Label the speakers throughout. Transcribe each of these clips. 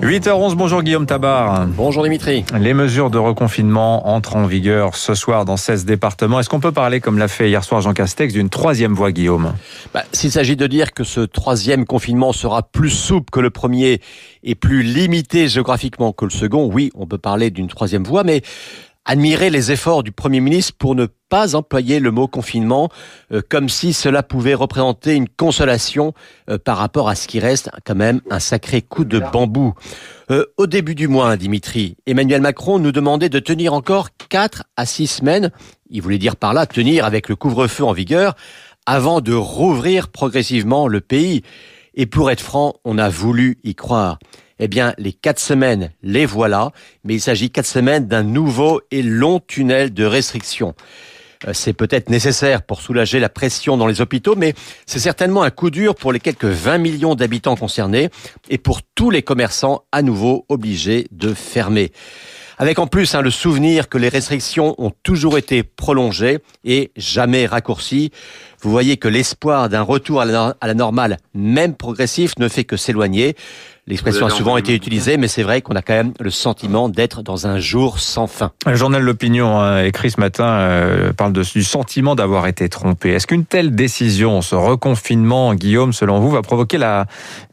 Speaker 1: 8h11, bonjour Guillaume Tabar.
Speaker 2: Bonjour Dimitri.
Speaker 1: Les mesures de reconfinement entrent en vigueur ce soir dans 16 départements. Est-ce qu'on peut parler, comme l'a fait hier soir Jean Castex, d'une troisième voie, Guillaume?
Speaker 2: Bah, S'il s'agit de dire que ce troisième confinement sera plus souple que le premier et plus limité géographiquement que le second, oui, on peut parler d'une troisième voie, mais admirer les efforts du Premier ministre pour ne pas employer le mot confinement euh, comme si cela pouvait représenter une consolation euh, par rapport à ce qui reste quand même un sacré coup de bambou. Euh, au début du mois, Dimitri, Emmanuel Macron nous demandait de tenir encore 4 à 6 semaines, il voulait dire par là tenir avec le couvre-feu en vigueur, avant de rouvrir progressivement le pays. Et pour être franc, on a voulu y croire. Eh bien, les quatre semaines, les voilà, mais il s'agit quatre semaines d'un nouveau et long tunnel de restrictions. Euh, c'est peut-être nécessaire pour soulager la pression dans les hôpitaux, mais c'est certainement un coup dur pour les quelques 20 millions d'habitants concernés et pour tous les commerçants à nouveau obligés de fermer. Avec en plus hein, le souvenir que les restrictions ont toujours été prolongées et jamais raccourcies. Vous voyez que l'espoir d'un retour à la, normale, même progressif, ne fait que s'éloigner. L'expression a souvent été utilisée, mais c'est vrai qu'on a quand même le sentiment d'être dans un jour sans fin.
Speaker 1: Le journal L'Opinion hein, écrit ce matin euh, parle de, du sentiment d'avoir été trompé. Est-ce qu'une telle décision, ce reconfinement, Guillaume, selon vous, va provoquer la,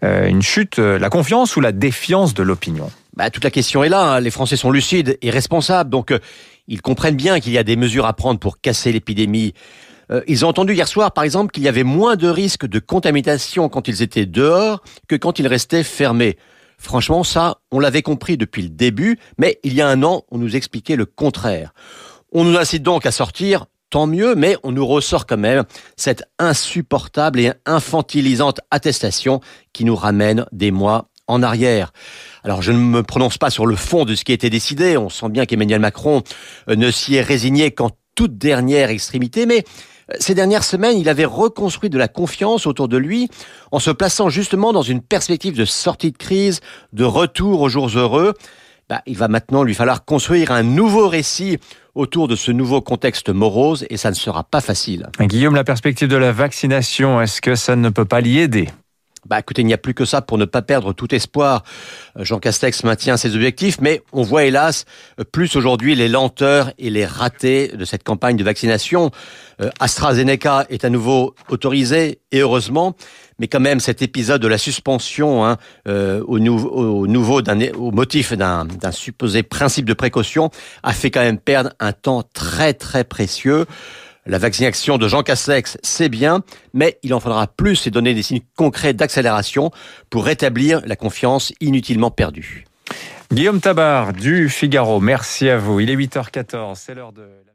Speaker 1: euh, une chute, euh, la confiance ou la défiance de l'opinion?
Speaker 2: Bah, toute la question est là. Hein. Les Français sont lucides et responsables, donc euh, ils comprennent bien qu'il y a des mesures à prendre pour casser l'épidémie. Euh, ils ont entendu hier soir, par exemple, qu'il y avait moins de risques de contamination quand ils étaient dehors que quand ils restaient fermés. Franchement, ça, on l'avait compris depuis le début, mais il y a un an, on nous expliquait le contraire. On nous incite donc à sortir, tant mieux, mais on nous ressort quand même cette insupportable et infantilisante attestation qui nous ramène des mois en arrière. Alors je ne me prononce pas sur le fond de ce qui a été décidé, on sent bien qu'Emmanuel Macron euh, ne s'y est résigné qu'en toute dernière extrémité, mais euh, ces dernières semaines, il avait reconstruit de la confiance autour de lui en se plaçant justement dans une perspective de sortie de crise, de retour aux jours heureux. Bah, il va maintenant lui falloir construire un nouveau récit autour de ce nouveau contexte morose et ça ne sera pas facile.
Speaker 1: Guillaume, la perspective de la vaccination, est-ce que ça ne peut pas l'y aider?
Speaker 2: Bah écoutez, il n'y a plus que ça pour ne pas perdre tout espoir. Euh, Jean Castex maintient ses objectifs, mais on voit hélas plus aujourd'hui les lenteurs et les ratés de cette campagne de vaccination. Euh, AstraZeneca est à nouveau autorisé, et heureusement, mais quand même cet épisode de la suspension hein, euh, au, au, nouveau au motif d'un supposé principe de précaution a fait quand même perdre un temps très très précieux. La vaccination de Jean Castex, c'est bien, mais il en faudra plus et donner des signes concrets d'accélération pour rétablir la confiance inutilement perdue.
Speaker 1: Guillaume Tabar du Figaro, merci à vous. Il est 8h14, c'est l'heure de...